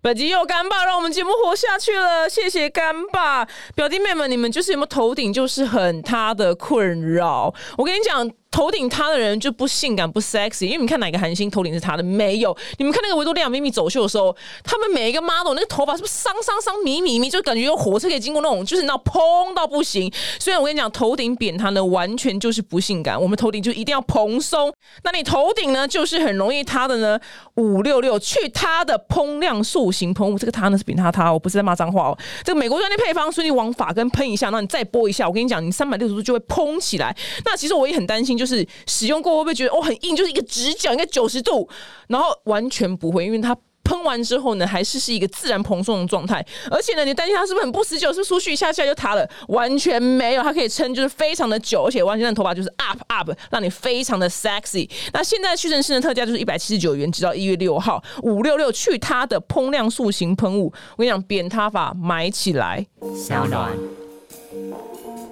本集有干爸让我们节目活下去了，谢谢干爸表弟妹们，你们就是有没有头顶就是很他的困扰？我跟你讲。头顶他的人就不性感不 sexy，因为你看哪个韩星头顶是他的没有？你们看那个维多利亚秘密走秀的时候，他们每一个 model 那个头发是不是伤伤伤迷迷迷，就感觉有火车可以经过那种，就是那蓬到不行。虽然我跟你讲，头顶扁塌呢，完全就是不性感。我们头顶就一定要蓬松。那你头顶呢，就是很容易塌的呢。五六六去他的蓬亮塑形喷雾，这个塌呢是扁塌塌，我不是在骂脏话哦。这个美国专利配方，所以你往发根喷一下，那你再拨一下，我跟你讲，你三百六十度就会蓬起来。那其实我也很担心，就是。使用过会不会觉得哦很硬，就是一个直角，应该九十度，然后完全不会，因为它喷完之后呢，还是是一个自然蓬松的状态。而且呢，你担心它是不是很不持久，是不是出去一下下就塌了？完全没有，它可以撑就是非常的久，而且完全的头发就是 up up，让你非常的 sexy。那现在屈臣氏的特价就是一百七十九元，直到一月六号，五六六去它的蓬亮塑形喷雾，我跟你讲，扁塌法买起来，小暖。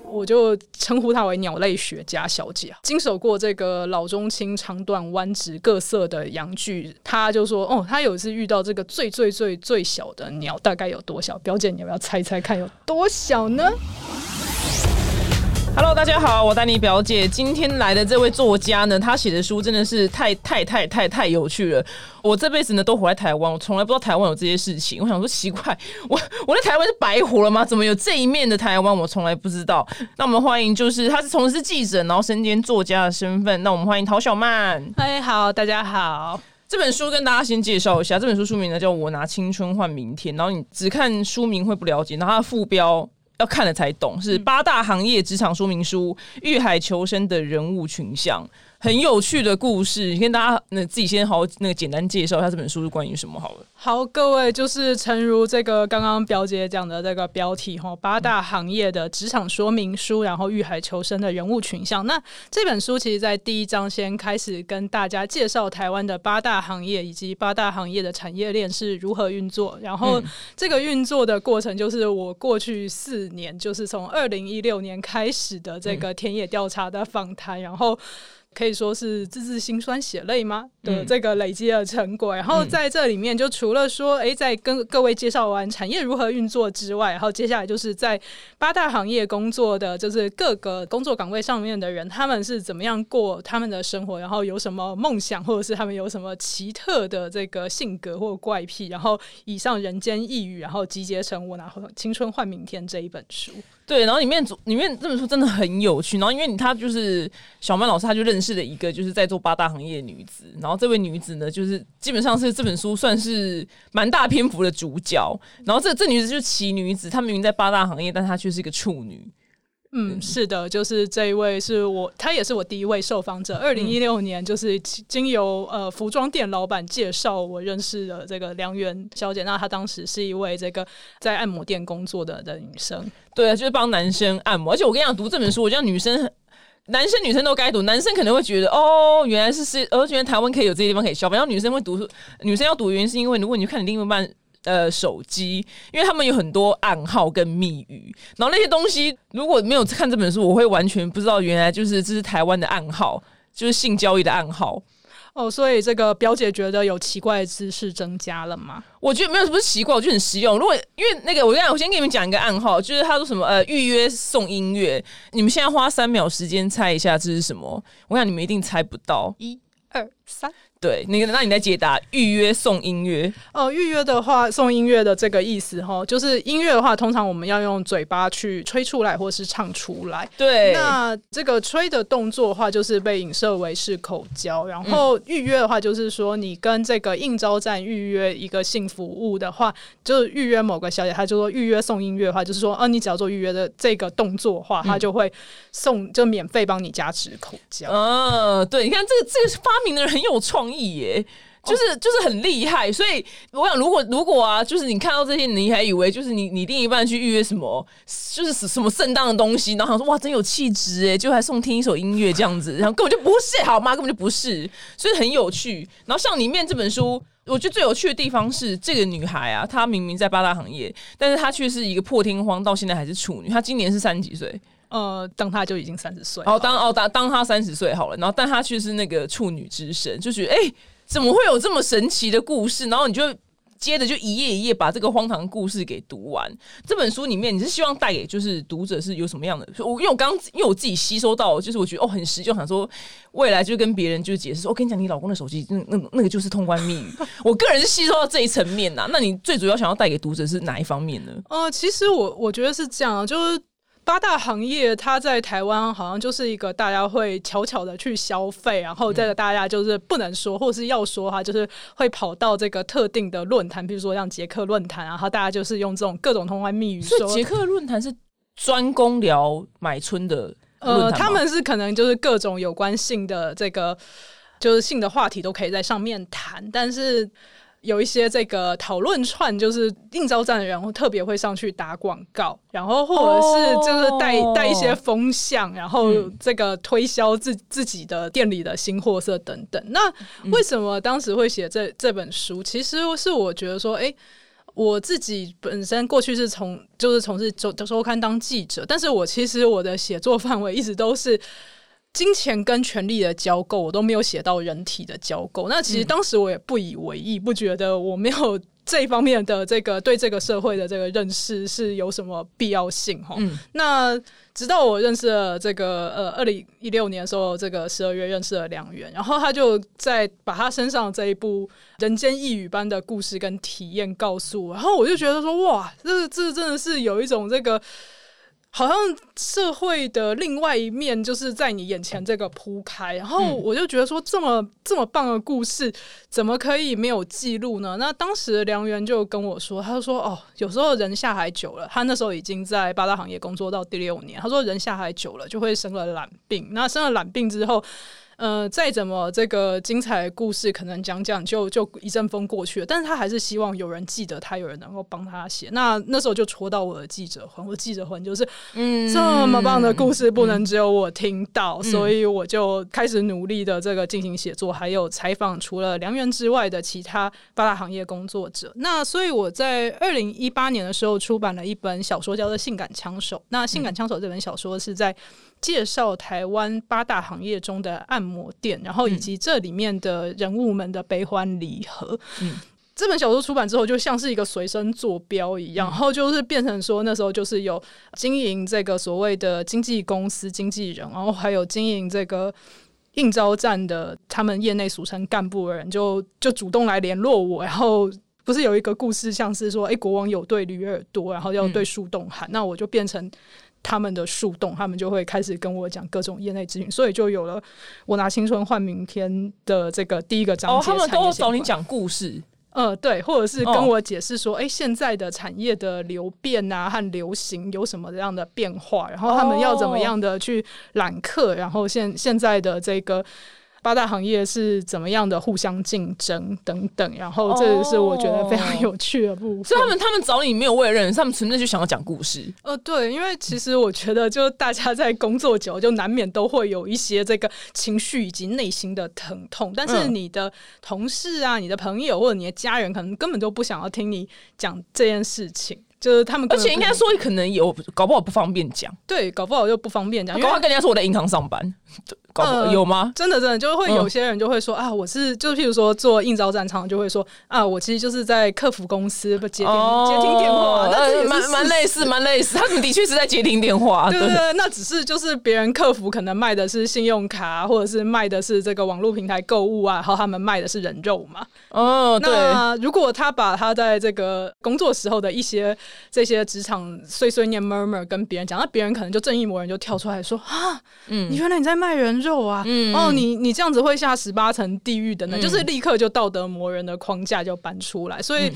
我就称呼她为鸟类学家小姐，经手过这个老中青长短弯直各色的羊具，她就说：“哦，她有一次遇到这个最最最最小的鸟，大概有多小？表姐，你要不要猜猜看有多小呢？” Hello，大家好，我丹尼表姐。今天来的这位作家呢，他写的书真的是太太太太太有趣了。我这辈子呢都活在台湾，我从来不知道台湾有这些事情。我想说奇怪，我我在台湾是白活了吗？怎么有这一面的台湾？我从来不知道。那我们欢迎，就是他是从事记者，然后身兼作家的身份。那我们欢迎陶小曼。嗨，好，大家好。这本书跟大家先介绍一下，这本书书名呢叫《我拿青春换明天》。然后你只看书名会不了解，然后它的副标。要看了才懂，是八大行业职场说明书，遇海求生的人物群像。很有趣的故事，你跟大家那自己先好那个简单介绍一下这本书是关于什么好了。好，各位就是诚如这个刚刚表姐讲的这个标题哈，八大行业的职场说明书，然后遇海求生的人物群像。那这本书其实在第一章先开始跟大家介绍台湾的八大行业以及八大行业的产业链是如何运作，然后这个运作的过程就是我过去四年，就是从二零一六年开始的这个田野调查的访谈，然后。可以说是字字辛酸血泪吗的这个累积的成果。然后在这里面，就除了说，哎，在跟各位介绍完产业如何运作之外，然后接下来就是在八大行业工作的，就是各个工作岗位上面的人，他们是怎么样过他们的生活，然后有什么梦想，或者是他们有什么奇特的这个性格或怪癖，然后以上人间异语，然后集结成我拿青春换明天这一本书。对，然后里面里面这本书真的很有趣，然后因为他就是小曼老师，他就认识了一个就是在做八大行业的女子，然后这位女子呢，就是基本上是这本书算是蛮大篇幅的主角，然后这这女子就是奇女子，她明明在八大行业，但她却是一个处女。嗯，是的，就是这一位是我，他也是我第一位受访者。二零一六年，就是经由呃服装店老板介绍，我认识的这个梁媛小姐。那她当时是一位这个在按摩店工作的的女生，对，就是帮男生按摩。而且我跟你讲，读这本书，我觉得女生、男生、女生都该读。男生可能会觉得，哦，原来是是，而且台湾可以有这些地方可以消费。然后女生会读，女生要读原因是因为，如果你看你另一半。呃，手机，因为他们有很多暗号跟密语，然后那些东西如果没有看这本书，我会完全不知道原来就是这是台湾的暗号，就是性交易的暗号。哦，所以这个表姐觉得有奇怪的知识增加了吗？我觉得没有什么奇怪，我觉得很实用。如果因为那个，我讲，我先给你们讲一个暗号，就是他说什么呃，预约送音乐，你们现在花三秒时间猜一下这是什么？我想你们一定猜不到。一二三。对，那个，那你来解答预约送音乐哦。预约的话，送音乐的这个意思哈，就是音乐的话，通常我们要用嘴巴去吹出来，或是唱出来。对，那这个吹的动作的话，就是被影射为是口交。然后预约的话，就是说你跟这个应招站预约一个性服务的话，就是预约某个小姐，她就说预约送音乐的话，就是说，呃，你只要做预约的这个动作的话，她就会送，就免费帮你加持口交。嗯，对，你看这个这个发明的人很有创意。意耶，就是就是很厉害，所以我想，如果如果啊，就是你看到这些，你还以为就是你你另一半去预约什么，就是什么盛当的东西，然后想说哇，真有气质哎，就还送听一首音乐这样子，然后根本就不是好吗？根本就不是，所以很有趣。然后像里面这本书，我觉得最有趣的地方是这个女孩啊，她明明在八大行业，但是她却是一个破天荒，到现在还是处女。她今年是三十几岁。呃，当他就已经三十岁，哦，当哦当当他三十岁好了，然后但他却是那个处女之身，就觉得哎，怎么会有这么神奇的故事？然后你就接着就一页一页把这个荒唐故事给读完。这本书里面，你是希望带给就是读者是有什么样的？我因为我刚因为我自己吸收到，就是我觉得哦很实用，想说未来就跟别人就解释说，我跟你讲，你老公的手机那那那个就是通关密语。我个人是吸收到这一层面呐。那你最主要想要带给读者是哪一方面呢？呃，其实我我觉得是这样，就是。八大行业，它在台湾好像就是一个大家会悄悄的去消费，然后这个大家就是不能说，或是要说哈，就是会跑到这个特定的论坛，比如说像捷克论坛，然后大家就是用这种各种通关密语。说。捷克论坛是专攻聊买春的，呃，他们是可能就是各种有关性的这个就是性的话题都可以在上面谈，但是。有一些这个讨论串，就是应招站的人会特别会上去打广告，然后或者是就是带带一些风向，然后这个推销自自己的店里的新货色等等。那为什么当时会写这这本书？其实是我觉得说，哎，我自己本身过去是从就是从事周周刊当记者，但是我其实我的写作范围一直都是。金钱跟权力的交购，我都没有写到人体的交购。那其实当时我也不以为意，不觉得我没有这一方面的这个对这个社会的这个认识是有什么必要性哈。那直到我认识了这个呃，二零一六年的时候，这个十二月认识了梁元，然后他就在把他身上这一部人间异语般的故事跟体验告诉我，然后我就觉得说哇，这这真的是有一种这个。好像社会的另外一面就是在你眼前这个铺开，然后我就觉得说这么这么棒的故事，怎么可以没有记录呢？那当时梁源就跟我说，他就说哦，有时候人下海久了，他那时候已经在八大行业工作到第六年，他说人下海久了就会生了懒病，那生了懒病之后。呃，再怎么这个精彩故事，可能讲讲就就一阵风过去了，但是他还是希望有人记得他，有人能够帮他写。那那时候就戳到我的记者魂，我记者魂就是，嗯，这么棒的故事不能只有我听到，所以我就开始努力的这个进行写作，还有采访除了梁元之外的其他八大行业工作者。那所以我在二零一八年的时候出版了一本小说，叫做《性感枪手》。那《性感枪手》这本小说是在。介绍台湾八大行业中的按摩店，然后以及这里面的人物们的悲欢离合。嗯，这本小说出版之后，就像是一个随身坐标一样，然后就是变成说，那时候就是有经营这个所谓的经纪公司经纪人，然后还有经营这个应招站的他们业内俗称干部的人，就就主动来联络我。然后不是有一个故事，像是说，哎，国王有对驴耳朵，然后要对树洞喊，那我就变成。他们的树洞，他们就会开始跟我讲各种业内资讯，所以就有了我拿青春换明天的这个第一个章节。哦，他们都找你讲故事，呃，对，或者是跟我解释说，哎，现在的产业的流变啊和流行有什么样的变化，然后他们要怎么样的去揽客，然后现现在的这个。八大行业是怎么样的互相竞争等等，然后这是我觉得非常有趣的部分。所以他们他们找你没有为了认识，他们纯粹就想要讲故事。呃，对，因为其实我觉得，就大家在工作久，就难免都会有一些这个情绪以及内心的疼痛。但是你的同事啊、你的朋友或者你的家人，可能根本就不想要听你讲这件事情。就是他们，而且应该说可能有，搞不好不方便讲。对，搞不好就不方便讲。搞不好跟人家说我在银行上班。有吗？真的真的，就会有些人就会说啊，我是就譬如说做应招战场，就会说啊，我其实就是在客服公司不接听接听电话，那蛮蛮类似，蛮类似。他们的确是在接听电话，对对对，那只是就是别人客服可能卖的是信用卡，或者是卖的是这个网络平台购物啊，然后他们卖的是人肉嘛。哦，那如果他把他在这个工作时候的一些这些职场碎碎念 murmur 跟别人讲，那别人可能就正义魔人就跳出来说啊，嗯，你原来你在卖人。肉啊，哦，你你这样子会下十八层地狱的呢，就是立刻就道德魔人的框架就搬出来，所以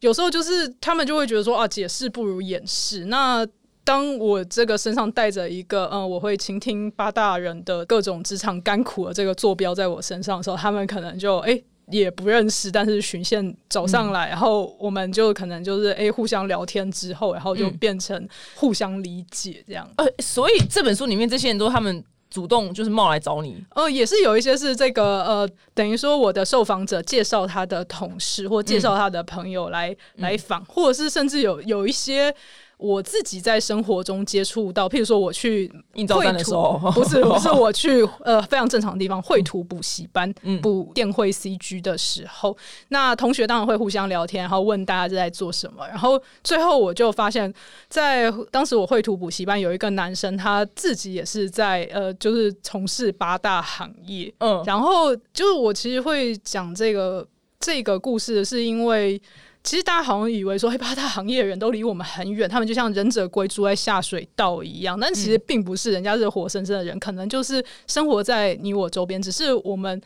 有时候就是他们就会觉得说啊，解释不如掩饰。那当我这个身上带着一个嗯，我会倾听八大人的各种职场甘苦的这个坐标在我身上的时候，他们可能就哎也不认识，但是巡线走上来，然后我们就可能就是哎互相聊天之后，然后就变成互相理解这样。呃，所以这本书里面这些人都他们。主动就是冒来找你，呃，也是有一些是这个，呃，等于说我的受访者介绍他的同事或介绍他的朋友来来访，或者是甚至有有一些。我自己在生活中接触到，譬如说我去印造站的时候，不是不是我去呃非常正常的地方绘图补习班 嗯。补电绘 CG 的时候，那同学当然会互相聊天，然后问大家在做什么，然后最后我就发现，在当时我绘图补习班有一个男生，他自己也是在呃就是从事八大行业，嗯，然后就是我其实会讲这个这个故事，是因为其实大家好像以为说，嘿，八大行业的人都离我们很远，他们就像忍者龟住在下水道一样，但其实并不是，人家是活生生的人，可能就是生活在你我周边，只是我们。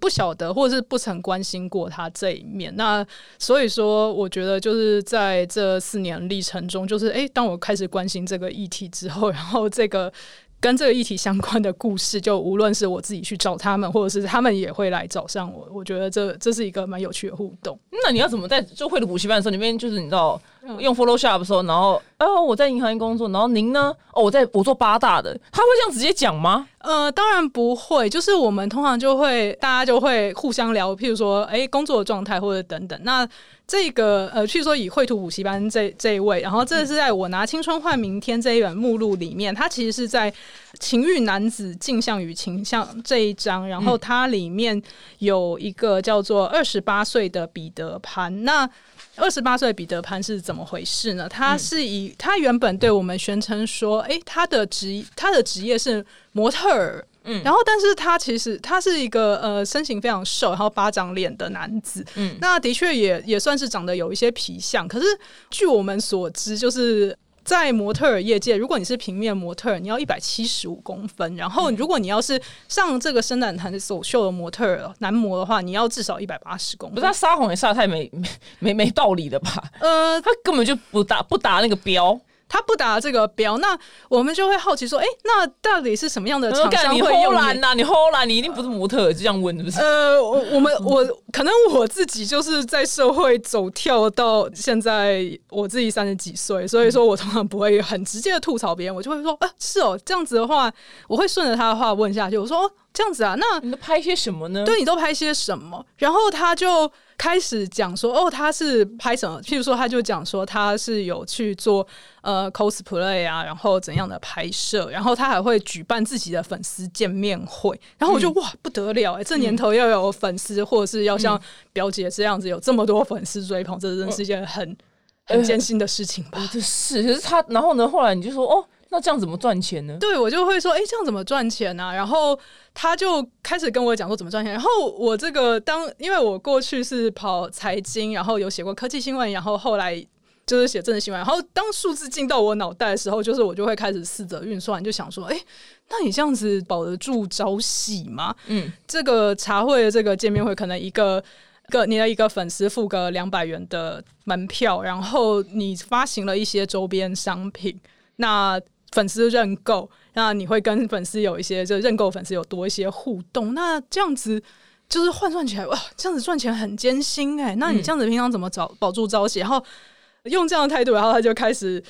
不晓得，或者是不曾关心过他这一面。那所以说，我觉得就是在这四年历程中，就是诶，当我开始关心这个议题之后，然后这个跟这个议题相关的故事，就无论是我自己去找他们，或者是他们也会来找上我，我觉得这这是一个蛮有趣的互动。那你要怎么在就会的补习班的时候，那边就是你知道用 Photoshop 的时候，然后哦我在银行工作，然后您呢？哦我在我做八大的，他会这样直接讲吗？呃，当然不会，就是我们通常就会大家就会互相聊，譬如说，哎，工作的状态或者等等。那这个呃，譬如说以绘图补习班这这一位，然后这是在我拿青春换明天这一本目录里面，它其实是在情欲男子镜像与情像这一章，然后它里面有一个叫做二十八岁的彼得潘。那二十八岁的彼得潘是怎么回事呢？他是以他原本对我们宣称说，诶，他的职他的职业是模特儿。嗯，然后，但是他其实他是一个呃身形非常瘦，然后巴掌脸的男子。嗯，那的确也也算是长得有一些皮相。可是据我们所知，就是在模特儿业界，如果你是平面模特儿，你要一百七十五公分；然后如果你要是上这个伸展台走秀的模特儿男模的话，你要至少一百八十公分。不是他撒谎也撒得太没没没没道理了吧？呃，他根本就不打不打那个标，他不打这个标，那我们就会好奇说，哎、那到底是什么样的厂干你商会用你？偷懒呐，你偷懒，你一定不是模特这样问是不是？呃，我我们我可能我自己就是在社会走跳到现在，我自己三十几岁，所以说我通常不会很直接的吐槽别人，我就会说，啊，是哦，这样子的话，我会顺着他的话问下去，我说，哦，这样子啊，那你都拍些什么呢？对你都拍些什么？然后他就开始讲说，哦，他是拍什么？譬如说，他就讲说他是有去做呃 cosplay 啊，然后怎样的拍摄，然后他还会举办自己的粉丝见面会。然后我就、哇不得了哎、这年头要有粉丝，或者是要像表姐这样子有这么多粉丝追捧，这真的是一件很。很艰辛的事情吧？哦，这是，可是他，然后呢？后来你就说，哦，那这样怎么赚钱呢？对我就会说，哎、这样怎么赚钱呢、然后他就开始跟我讲说怎么赚钱。然后我这个当，因为我过去是跑财经，然后有写过科技新闻，然后后来就是写政治新闻。然后当数字进到我脑袋的时候，就是我就会开始试着运算，就想说，哎、那你这样子保得住朝夕吗？嗯，这个茶会的这个见面会，可能一个。个你的一个粉丝付个两百元的门票，然后你发行了一些周边商品，那粉丝认购，那你会跟粉丝有一些就认购粉丝有多一些互动，那这样子就是换算起来哇，这样子赚钱很艰辛哎、那你这样子平常怎么找保住朝夕？然后用这样的态度，然后他就开始。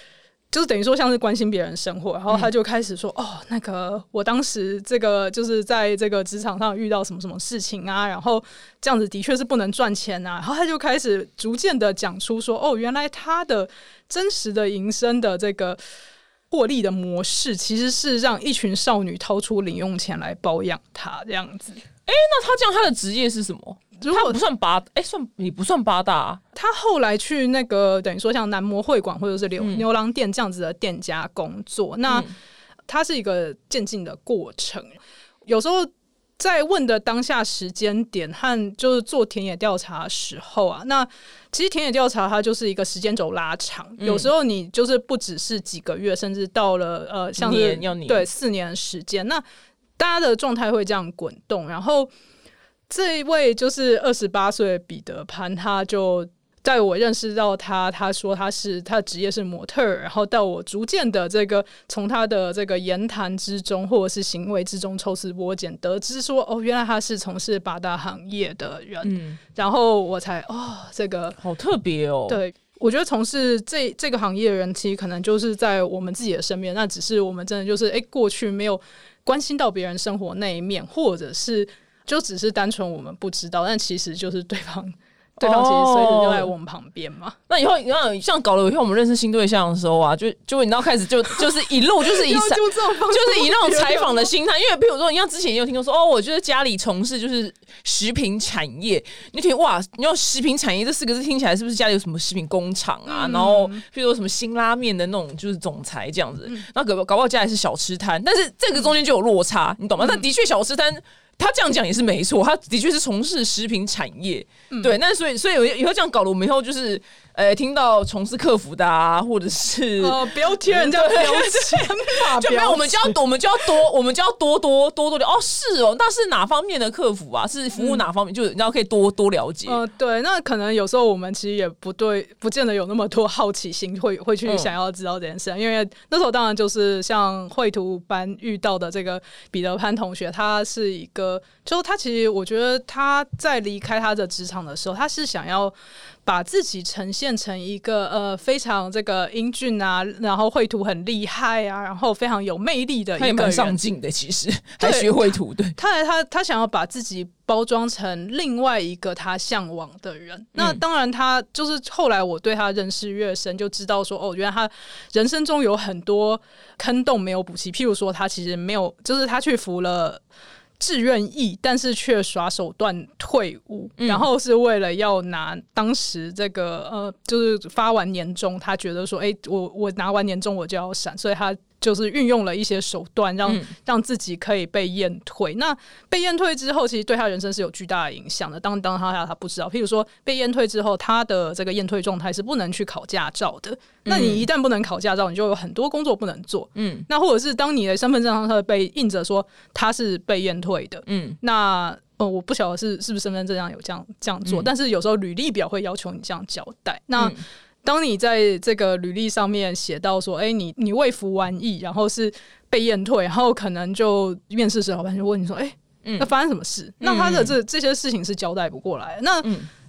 就是等于说像是关心别人生活，然后他就开始说：“哦，那个我当时这个就是在这个职场上遇到什么什么事情啊，然后这样子的确是不能赚钱啊。”然后他就开始逐渐的讲出说：“哦，原来他的真实的营生的这个获利的模式，其实是让一群少女掏出零用钱来包养他这样子。那他这样他的职业是什么？如果他不算八，哎、算你不算八大、啊，他后来去那个等于说像男模会馆或者是牛、嗯牛郎店这样子的店家工作，那嗯它是一个渐进的过程。有时候在问的当下时间点和就是做田野调查的时候啊，那其实田野调查它就是一个时间轴拉长，嗯有时候你就是不只是几个月，甚至到了呃像是年对四年的时间，那大家的状态会这样滚动，然后。这一位就是二十八岁的彼得潘，他就在我认识到他，他说他是他的职业是模特儿，然后到我逐渐的这个从他的这个言谈之中或者是行为之中抽丝剥茧，得知说哦，原来他是从事八大行业的人，嗯，然后我才哦，这个好特别哦。，对。我觉得从事这这个行业的人，其实可能就是在我们自己的身边，那只是我们真的就是哎，过去没有关心到别人生活那一面，或者是就只是单纯我们不知道，但其实就是对方对方其实随时就在我们旁边嘛。那以后，你看，像搞了以后，我们认识新对象的时候啊，就就你知道开始就 就是一路就是以采就是以那种采访的心态，因为比如说，你像之前也有听过说哦，我觉得家里从事就是食品产业，你听哇，你要食品产业这四个字听起来是不是家里有什么食品工厂啊？然后比如说什么新拉面的那种就是总裁这样子，那搞搞不好家里是小吃摊，但是这个中间就有落差，你懂吗？但的确小吃摊。他这样讲也是没错，他的确是从事食品产业，对。那所以，所以以后这样搞了，我们以后就是。呃，听到从事客服的啊，或者是哦，不要贴人家标签嘛，就没有，我们就要，我们就要多，我们就要多多多多的哦，是哦，那是哪方面的客服啊？是服务哪方面？就你要可以多多了解。呃，对，那可能有时候我们其实也不对，不见得有那么多好奇心，会会去想要知道这件事。因为那时候当然就是像绘图班遇到的这个彼得潘同学，他是一个，就是他其实我觉得他在离开他的职场的时候，他是想要。把自己呈现成一个呃非常这个英俊啊，然后绘图很厉害啊，然后非常有魅力的一个人上进的，其实还学绘图。对，他他他想要把自己包装成另外一个他向往的人。那当然，他就是后来我对他认识越深，就知道说哦，原来他人生中有很多坑洞没有补齐。譬如说，他其实没有，就是他去服了。志愿意，但是却耍手段退伍，然后是为了要拿当时这个呃，就是发完年终，他觉得说，哎，我我拿完年终我就要闪，所以他。就是运用了一些手段，让让自己可以被验退。那被验退之后，其实对他人生是有巨大的影响的。当当他他不知道，譬如说被验退之后，他的这个验退状态是不能去考驾照的。那你一旦不能考驾照，你就有很多工作不能做。嗯，那或者是当你的身份证上他被印着说他是被验退的。嗯，那呃，我不晓得是是不是身份证上有这样这样做，但是有时候履历表会要求你这样交代。那当你在这个履历上面写到说，哎，你你未服完役，然后是被验退，然后可能就面试时老板就问你说，哎，那发生什么事？那他的这这些事情是交代不过来，那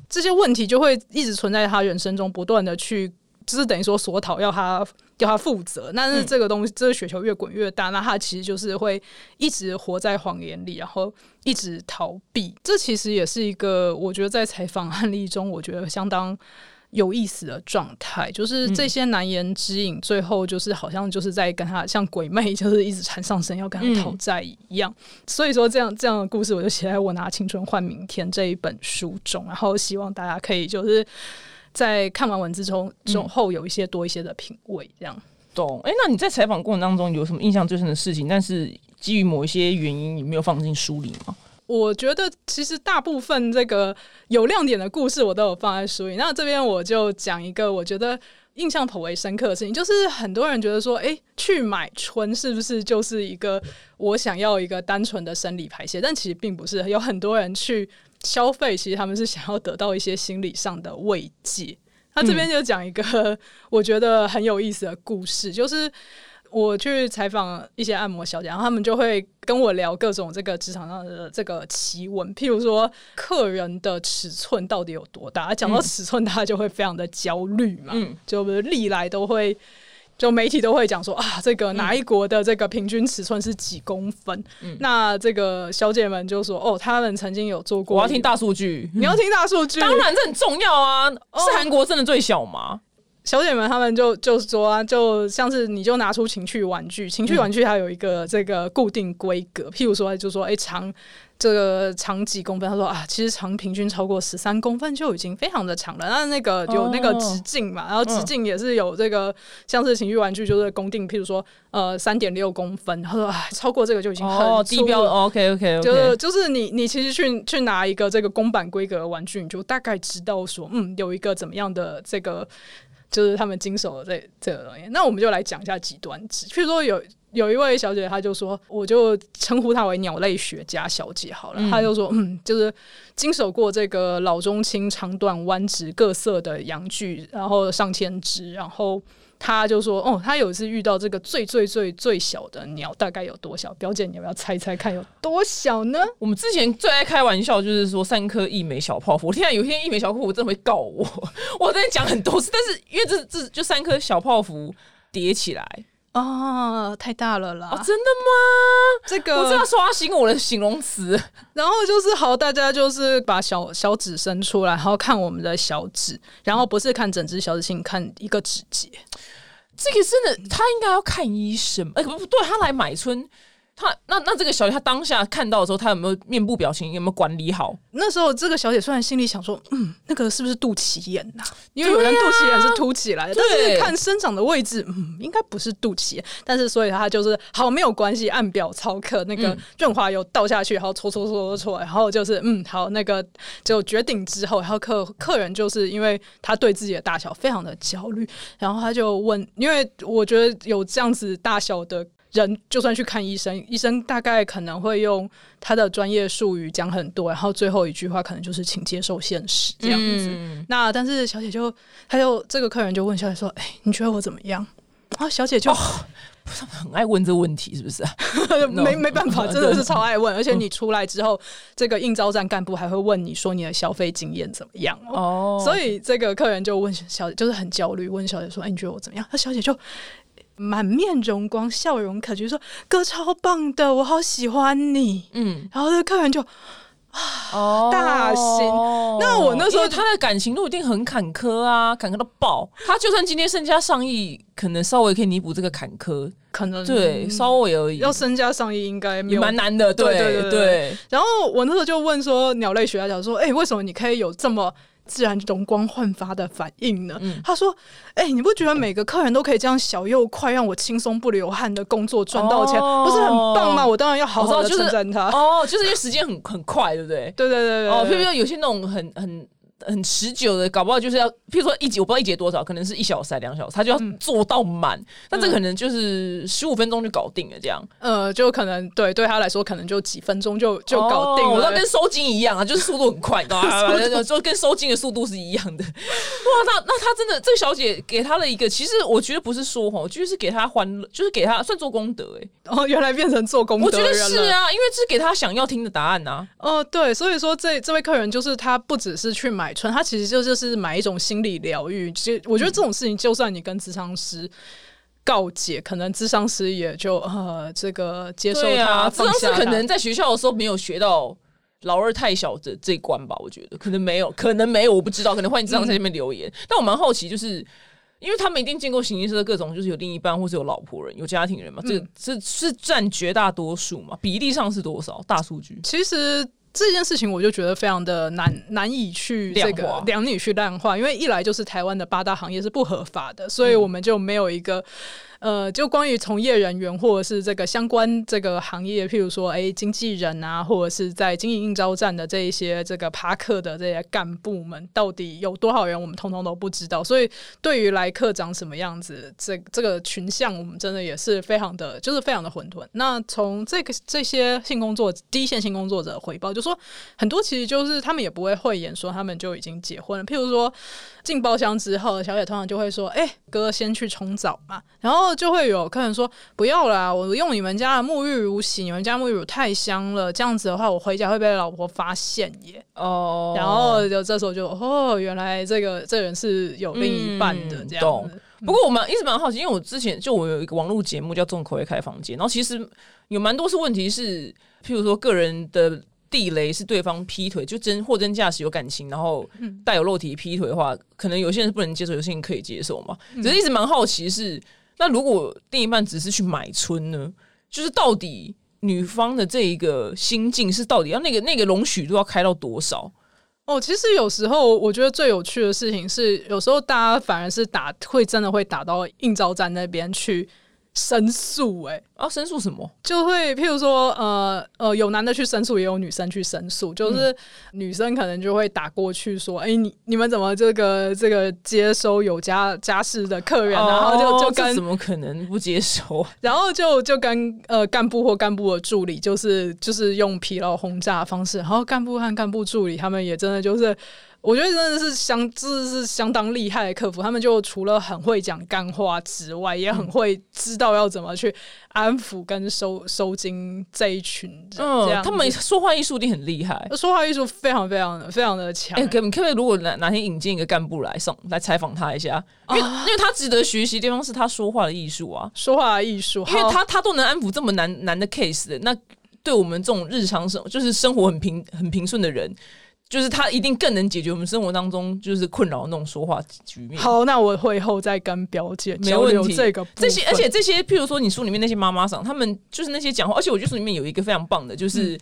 这些问题就会一直存在他人生中，不断的去，就是等于说索讨要他要他负责。但是这个东西，这个雪球越滚越大，那他其实就是会一直活在谎言里，然后一直逃避。这其实也是一个，我觉得在采访案例中，我觉得相当。有意思的状态，就是这些难言之隐，最后就是好像就是在跟他像鬼魅，就是一直缠上身要跟他讨债一样。所以说，这样这样的故事，我就写在《我拿青春换明天》这一本书中，然后希望大家可以就是在看完文字中中后有一些多一些的品味。这样懂？哎，那你在采访过程当中有什么印象最深的事情？但是基于某一些原因，你没有放进书里吗？我觉得其实大部分这个有亮点的故事我都有放在书里。那这边我就讲一个我觉得印象颇为深刻的事情，就是很多人觉得说，哎，去买春是不是就是一个我想要一个单纯的生理排泄？但其实并不是，有很多人去消费，其实他们是想要得到一些心理上的慰藉。那这边就讲一个我觉得很有意思的故事，就是。我去采访一些按摩小姐，然后他们就会跟我聊各种这个职场上的这个奇闻，譬如说客人的尺寸到底有多大。讲到尺寸，大家就会非常的焦虑嘛，就历来都会，就媒体都会讲说啊，这个哪一国的这个平均尺寸是几公分？那这个小姐们就说哦，他们曾经有做过。我要听大数据，你要听大数据，当然这很重要啊。是韩国真的最小吗？小姐们，他们就就说啊，就像是你就拿出情趣玩具，情趣玩具它有一个这个固定规格，譬如说，就说哎长这个长几公分，他说啊，其实长平均超过十三公分就已经非常的长了。那那个有那个直径嘛，然后直径也是有这个像是情趣玩具就是公定，譬如说呃三点六公分，他说啊超过这个就已经很低标了。OK OK，就是就是你你其实去去拿一个这个公版规格的玩具，你就大概知道说嗯有一个怎么样的这个。就是他们经手的这这个东西，那我们就来讲一下极端值。譬如说，有有一位小姐，她就说，我就称呼她为鸟类学家小姐好了。她就说，嗯，就是经手过这个老中青长短弯直各色的羊具，然后上千只，然后。他就说：“哦，他有一次遇到这个最最最最小的鸟，大概有多小？表姐，你要不要猜猜看有多小呢？”我们之前最爱开玩笑，就是说三颗一枚小泡芙。我听到有一天一枚小泡芙真的会告我，我在讲很多次，但是因为这这就三颗小泡芙叠起来，啊，太大了啦！哦，真的吗？这个我这要，刷新我的形容词。然后就是好，大家就是把小小指伸出来，然后看我们的小指，然后不是看整只小指，请看一个指节。这个真的，他应该要看医生。哎、不不对，他来买春，他那那这个小姐，她当下看到的时候，她有没有面部表情，有没有管理好？那时候这个小姐虽然心里想说，嗯，那个是不是肚脐眼呐、因为有人肚脐眼是凸起来的，但是看生长的位置，嗯，应该不是肚脐眼。但是所以她就是好没有关系，按表操课，那个润滑油倒下去，然后搓搓搓搓搓，然后就是嗯，好，那个就绝顶之后，然后客客人就是因为他对自己的大小非常的焦虑，然后他就问，因为我觉得有这样子大小的。人就算去看医生，医生大概可能会用他的专业术语讲很多，然后最后一句话可能就是请接受现实这样子。嗯那但是小姐就，她就这个客人就问小姐说：“哎、你觉得我怎么样？”然后小姐就不是、很爱问这个问题，是不是？没没办法，真的是超爱问。而嗯且你出来之后，这个应招站干部还会问你说你的消费经验怎么样哦。哦，所以这个客人就问小姐，就是很焦虑，问小姐说：“哎、你觉得我怎么样？”那小姐就满面荣光，笑容可掬，说：“哥超棒的，我好喜欢你。”嗯，然后这个客人就哦，大型。那我那时候他的感情路一定很坎坷啊，坎坷到爆。他就算今天身家上亿，可能稍微可以弥补这个坎坷，可能。对，稍微而已，要身家上亿应该蛮难的，对对对然后我那时候就问说，鸟类学家讲说，哎、为什么你可以有这么自然容光焕发的反应呢？嗯他说，哎、你不觉得每个客人都可以这样小又快，让我轻松不流汗的工作赚到钱，哦不是很棒吗？我当然要好好的称赞他。哦，就是因为时间很很快，对不对？对对对对哦，譬如说有些那种很很很持久的，搞不好就是要，譬如说一节，我不知道一节多少，可能是一小时还两小时，他就要做到满。那这可能就是十五分钟就搞定了，这样呃，就可能对对他来说，可能就几分钟就就搞定哦我知道了。跟收金一样啊，就是速度很快，你知道吗？就跟收金的速度是一样的。哇，那那他真的这个小姐给他了一个，其实我觉得不是说谎，我觉得是给他欢乐，就是给他算做功德哎、哦，原来变成做功德我觉得。是啊，因为这是给他想要听的答案呐、哦，对，所以说这这位客人就是他不只是去买春，他其实就就是买一种心理疗愈。其实我觉得这种事情，就算你跟咨商师告解，可能咨商师也就呃这个接受他，智啊，这样是放下他可能在学校的时候没有学到老二太小的这一关吧？我觉得可能没有，可能没有，我不知道，可能欢迎这样在下面留言。但我蛮好奇，就是。因为他们一定见过形形色色各种，就是有另一半或是有老婆人、有家庭人嘛，这个是是占绝大多数嘛？比例上是多少？大数据其实这件事情我就觉得非常的难难以去这个两女去淡化，因为一来就是台湾的八大行业是不合法的，所以我们就没有一个。呃，就关于从业人员或者是这个相关这个行业，譬如说，哎，经纪人啊，或者是在经营应招站的这一些这个趴客的这些干部们，到底有多少人，我们通通都不知道。所以，对于来客长什么样子，这这个群像，我们真的也是非常的，就是非常的混沌。那从这个这些性工作第一线性工作者回报，就说很多其实就是他们也不会讳言说他们就已经结婚了。譬如说进包厢之后，小姐通常就会说：“哎、哥先去冲澡嘛。”然后就会有客人说：“不要啦，我用你们家的沐浴乳洗，你们家沐浴乳太香了，这样子的话，我回家会被老婆发现耶。哦然后就这时候就哦，原来这个这人是有另一半的嗯这样。不过我们一直蛮好奇，因为我之前就我有一个网络节目叫《重口味开房间》，然后其实有蛮多是问题是，譬如说个人的地雷是对方劈腿，就真货真价实有感情，然后带有肉体劈腿的话，可能有些人是不能接受，有些人可以接受嘛。只是一直蛮好奇是，那如果另一半只是去买春呢？就是到底女方的这一个心境是到底要那个那个容许度要开到多少？哦，其实有时候我觉得最有趣的事情是，有时候大家反而是打会真的会打到应招站那边去申诉、欸，啊，申诉什么？就会譬如说，呃呃，有男的去申诉，也有女生去申诉，就是女生可能就会打过去说，哎、你你们怎么这个这个接收有家家室的客人，然后就就跟哦怎么可能不接受啊？然后就就跟呃干部或干部的助理，就是就是用疲劳轰炸的方式，然后干部和干部助理他们也真的就是我觉得真的是相，这是相当厉害的客服。他们就除了很会讲干话之外，也很会知道要怎么去安抚跟收收金这一群人。这样，他们说话艺术一定很厉害，说话艺术非常非常的非常的强。哎，可可不可以如果哪哪天引进一个干部来上来采访他一下？因为因为他值得学习的地方是他说话的艺术啊，说话的艺术，因为他他都能安抚这么难难的 case 的，那对我们这种日常生就是生活很平很平顺的人。就是他一定更能解决我们生活当中就是困扰那种说话局面。好，那我会后再跟表姐交流这个这些，而且这些，譬如说你书里面那些妈妈桑，他们就是那些讲话，而且我觉得书里面有一个非常棒的，就是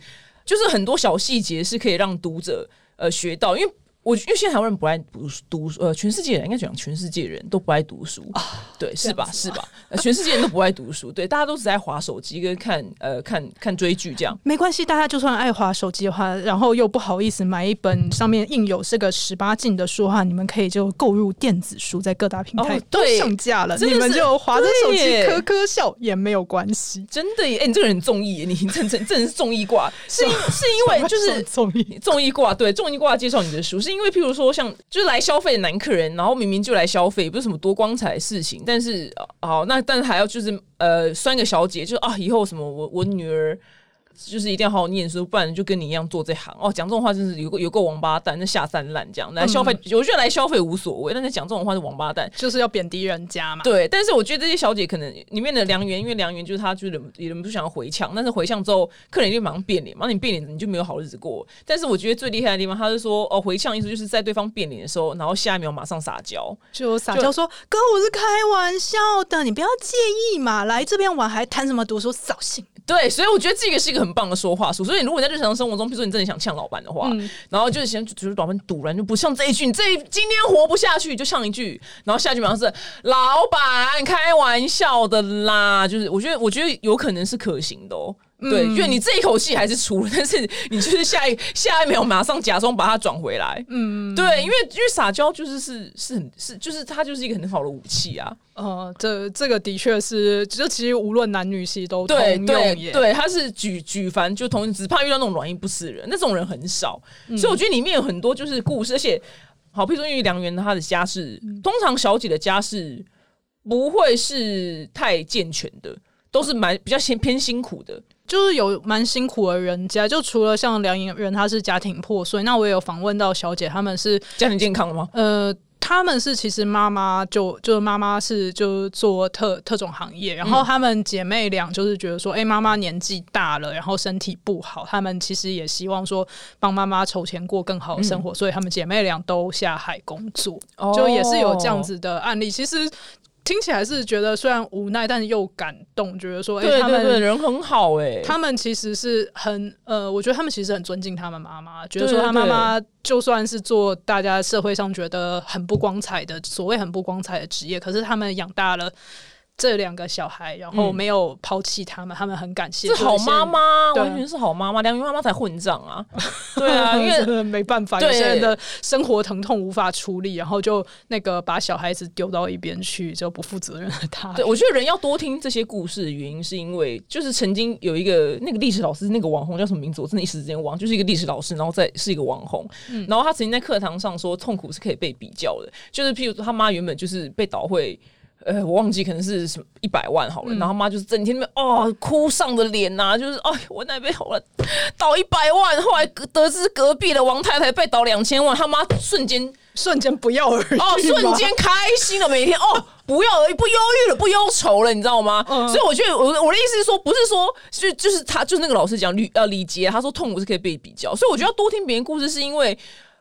就是很多小细节是可以让读者呃学到，因为。我因为现在台湾人不爱读读呃，全世界人应该讲全世界人都不爱读书啊，对，是吧？是吧？全世界人都不爱读书，对，大家都只在划手机跟看呃看看追剧这样。没关系，大家就算爱划手机的话，然后又不好意思买一本上面印有这个十八禁的书的话，你们可以就购入电子书，在各大平台都上架了，你们就划着手机咯咯笑也没有关系。真的耶，哎，你这个人中意，你真真真是中意挂，是因是因为就是中意中意挂，对中意挂介绍你的书是。因为譬如说，像就是来消费的男客人，然后明明就来消费，不是什么多光彩的事情，但是哦，那但是还要就是呃，酸个小姐，就啊，以后什么我我女儿。就是一定要好好念书，不然就跟你一样做这行哦。讲这种话真是有个有个王八蛋，那下三滥这样来消费。我觉得来消费无所谓，但是讲这种话是王八蛋，就是要贬低人家嘛。对，但是我觉得这些小姐可能里面的良缘，因为良缘就是她就是忍忍不住想要回呛，但是回呛之后客人就马上变脸嘛，你变脸你就没有好日子过。但是我觉得最厉害的地方，他是说哦回呛意思就是在对方变脸的时候，然后下一秒马上撒娇，就撒娇说哥我是开玩笑的，你不要介意嘛，来这边玩还谈什么读书扫兴。对，所以我觉得这个是一个很棒的说话术。所以，如果在日常生活中，比如说你真的想呛老板的话，然后就是先就是老板堵然就不像这一句，你这今天活不下去，就像一句，然后下一句马上是老板开玩笑的啦。就是我觉得，我觉得有可能是可行的哦。对，因为你这一口气还是出了，但是你就是下一下一秒马上假装把它转回来。嗯，对，因为因为撒娇就是是是很是就是它就是一个很好的武器啊。呃，这这个的确是，就其实无论男女系都对对对，他是举举凡就同只怕遇到那种软硬不死人，那种人很少。所以我觉得里面有很多就是故事，而且好，譬如说因为梁元他的家世，通常小姐的家世不会是太健全的，都是蛮比较偏偏辛苦的。就是有蛮辛苦的人家，就除了像梁颖人，他是家庭破碎。那我也有访问到小姐，他们是家庭健康的吗？呃，他们是其实妈妈就就是妈妈是就做特特种行业，然后她们姐妹俩就是觉得说，哎，妈妈年纪大了，然后身体不好，她们其实也希望说帮妈妈筹钱过更好的生活，所以她们姐妹俩都下海工作，就也是有这样子的案例。其实。听起来是觉得虽然无奈，但是又感动，觉得说，哎，他们人很好，哎，他们其实是很呃，我觉得他们其实很尊敬他们妈妈，觉得说他妈妈就算是做大家社会上觉得很不光彩的所谓很不光彩的职业，可是他们养大了。这两个小孩，然后没有抛弃他们，他们很感谢。是好妈妈，完全是好妈妈。梁云妈妈才混账啊！对啊，因为没办法，有些人的生活疼痛无法处理，然后就那个把小孩子丢到一边去，就不负责任的他。对，我觉得人要多听这些故事的原因，是因为就是曾经有一个那个历史老师，那个网红叫什么名字？我真的一时之间忘，就是一个历史老师，然后再是一个网红。然后他曾经在课堂上说，痛苦是可以被比较的，就是譬如说他妈原本就是被导会。呃，我忘记可能是什么一百万好了，然后妈就是整天哦哭丧着脸呐，就是哎我那边好了倒一百万，后来得知隔壁的王太太被倒两千万，他妈瞬间瞬间不要而哦，瞬间开心了，每天哦不要而不忧郁了，不忧愁了，你知道吗？所以我觉得我我的意思是说，不是说就就是他就是那个老师讲李呃李杰，他说痛苦是可以被比较，所以我觉得要多听别人故事是因为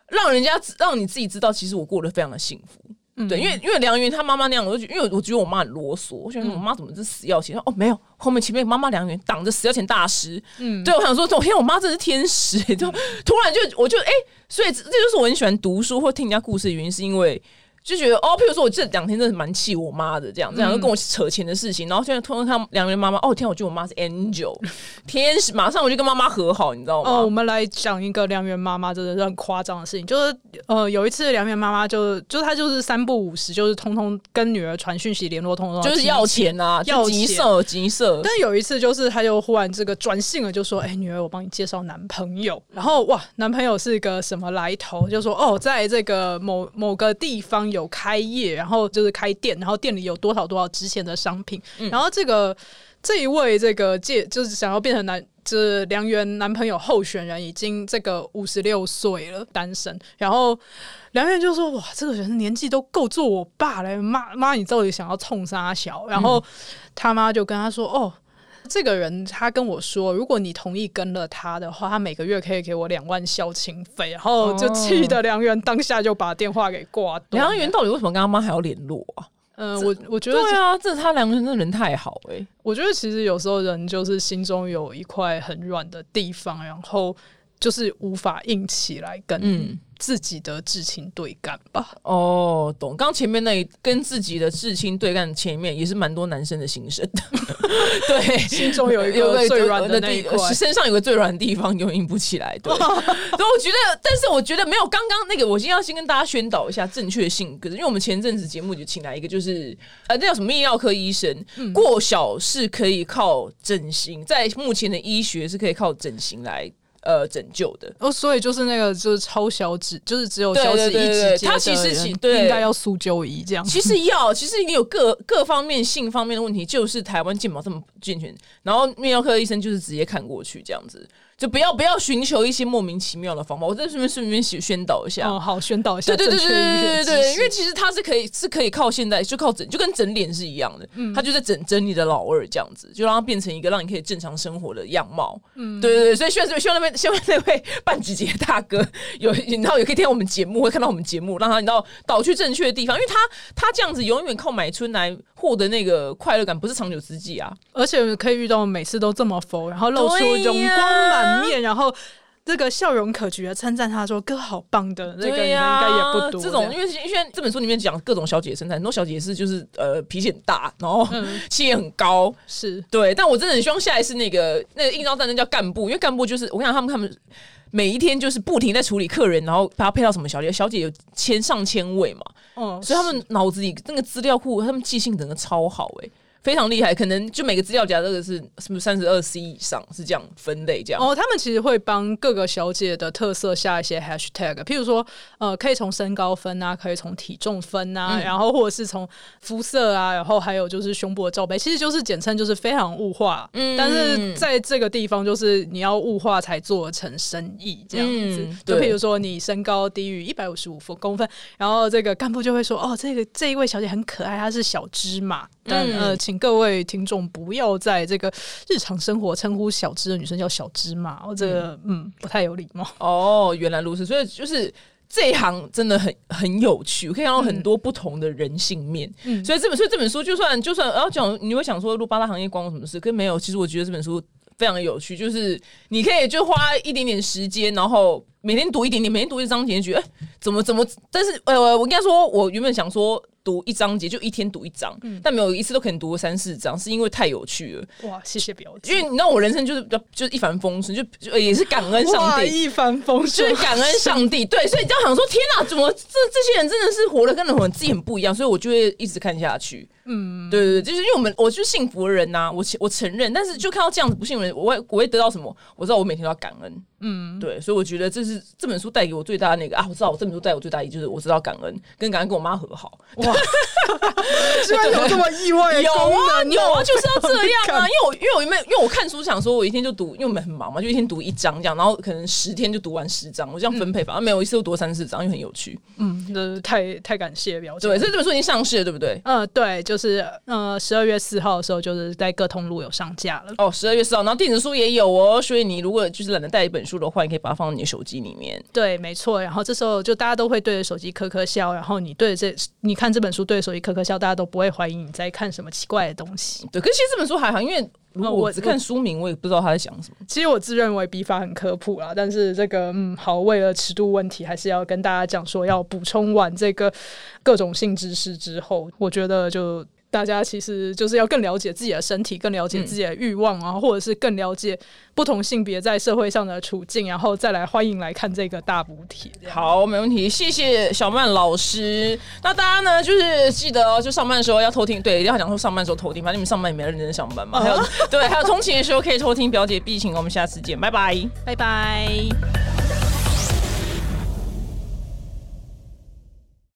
让人家让你自己知道，其实我过得非常的幸福。对，因为因为梁云他妈妈那样，我就因为我觉得我妈很啰嗦，我觉得我妈怎么是死要钱？哦，没有，后面前面妈妈梁云挡着死要钱大师。嗯，对我想说，昨天我妈真是天使，就突然就我就哎，所以这就是我很喜欢读书或听人家故事的原因，是因为就觉得哦，譬如说我这两天真的蛮气我妈的，这样这样就跟我扯钱的事情，然后现在突然看梁元妈妈，哦天，我觉得我妈是 angel 天使，马上我就跟妈妈和好，你知道吗？哦，我们来讲一个梁元妈妈真的是很夸张的事情，就是呃有一次梁元妈妈就就是她就是三不五时，就是通通跟女儿传讯息联络，通通就是要钱啊，要急色急色。但有一次就是她就忽然这个转性了，就说：“哎，女儿，我帮你介绍男朋友。”然后哇，男朋友是一个什么来头？就说哦，在这个某某个地方有开业。然后就是开店，然后店里有多少多少值钱的商品。然后这个这一位这个借就是想要变成男，就是良缘男朋友候选人，已经这个五十六岁了，单身。然后梁元就说：“哇，这个人年纪都够做我爸了，妈妈，你到底想要冲杀小？”然后他妈就跟他说：“哦。”这个人他跟我说，如果你同意跟了他的话，他每个月可以给我两万孝亲费，然后就气得梁元当下就把电话给挂断。梁元到底为什么跟他妈还要联络啊？嗯，我我觉得对啊，这他梁元的人太好哎。我觉得其实有时候人就是心中有一块很软的地方，然后就是无法硬起来跟。自己的至亲对干吧。哦，懂。刚前面那跟自己的至亲对干，前面也是蛮多男生的心声的。对，心中有一个最软的那一块，身上有个最软的地方，又硬不起来。对，所以我觉得，但是我觉得没有刚刚那个。我今天要先跟大家宣导一下正确性，可是因为我们前阵子节目就请来一个，就是呃，那叫什么泌尿科医生，过小是可以靠整形，在目前的医学是可以靠整形来。呃，拯救的哦，所以就是那个就是超小指，就是只有小指一指，他其实应该要苏救仪这样。其实要，其实你有各各方面性方面的问题，就是台湾健保这么健全，然后泌尿科医生就是直接看过去这样子。就不要不要寻求一些莫名其妙的方法，我在顺便顺便宣宣导一下。哦，好，宣导一下。对对对对对对对，因为其实它是可以是可以靠现在就靠整就跟整脸是一样的，嗯，它就在整整你的老二这样子，就让它变成一个让你可以正常生活的样貌。嗯，对对对，所以希望希望那边希望那位半姐姐大哥有 你知道也可以听我们节目，会看到我们节目，让他你知道导去正确的地方，因为他他这样子永远靠买春来获得那个快乐感，不是长久之计啊。而且可以遇到每次都这么佛，然后露出容光满。面，然后这个笑容可掬的称赞他说：“哥好棒的。”那个应该也不多。这种因为因为这本书里面讲各种小姐身材，很多小姐是就是呃脾气很大，然后气也很高，是对。但我真的很希望下一次那个那个应招战争叫干部，因为干部就是我跟你讲，他们他们每一天就是不停在处理客人，然后把他配到什么小姐，小姐有千上千位嘛，嗯，所以他们脑子里那个资料库，他们记性真的超好哎。非常厉害，可能就每个资料夹这个是是不是三十二 C 以上是这样分类这样哦。他们其实会帮各个小姐的特色下一些 hashtag，譬如说呃，可以从身高分啊，可以从体重分啊，然后或者是从肤色啊，然后还有就是胸部的罩杯，其实就是简称就是非常物化。嗯，但是在这个地方就是你要物化才做成生意这样子。就譬如说你身高低于一百五十五公分，然后这个干部就会说哦，这个这一位小姐很可爱，她是小芝麻。但呃，请各位听众不要在这个日常生活称呼小芝的女生叫小芝麻，我这个嗯不太有礼貌。哦，原来如此，所以就是这一行真的很很有趣，可以看到很多不同的人性面。嗯，所以这本所以这本书就算就算要讲，你会想说录八大行业关我什么事？可没有，其实我觉得这本书非常有趣，就是你可以就花一点点时间，然后每天读一点点，每天读一章节，觉得怎么怎么，但是呃，我应该说，我原本想说。读一章节就一天读一章，但没有一次都可能读三四章，是因为太有趣了。哇，谢谢表姐，因为你知道我人生就是比较就是一帆风顺，就就也是感恩上帝，一帆风顺，就是感恩上帝。对，所以你这样想说，天哪，怎么这这些人真的是活得跟我们自己很不一样？所以我就会一直看下去。嗯，对对对，就是因为我们我是幸福的人呐，我我承认，但是就看到这样子不幸的人，我会我会得到什么？我知道我每天都要感恩。嗯，对，所以我觉得这是这本书带给我最大的那个啊，我知道我这本书带我最大意义就是我知道感恩，跟感恩跟我妈和好。哇，居然有这么意外？有啊，有啊，就是要这样啊！因为我因为我因为因为我看书想说，我一天就读，因为我们很忙嘛，就一天读一章这样，然后可能十天就读完十章，我这样分配，反正没有一次都读三四章，因为很有趣。嗯，那太太感谢表姐。对，所以这本书已经上市了，对不对？嗯，对，就是呃十二月四号的时候，就是在各通路有上架了。哦，十二月四号，然后电子书也有哦，所以你如果就是懒得带一本书。书的话，你可以把它放到你的手机里面。对，没错。然后这时候就大家都会对着手机咳咳笑，然后你对着这你看这本书对着手机咳咳笑，大家都不会怀疑你在看什么奇怪的东西。对，可是其实这本书还好，因为我我只看书名，我也不知道他在想什么。其实我自认为笔法很科普啦，但是这个嗯，好，为了尺度问题，还是要跟大家讲说，要补充完这个各种性知识之后，我觉得就。大家其实就是要更了解自己的身体，更了解自己的欲望，然后或者是更了解不同性别在社会上的处境，然后再来欢迎来看这个大补帖。好，没问题，谢谢小曼老师。那大家呢，就是记得哦，就上班的时候要偷听，对，一定要讲说上班的时候偷听，反正你们上班也没认真上班嘛。还有，对，还有通勤的时候可以偷听表姐必情。我们下次见，拜拜。拜拜。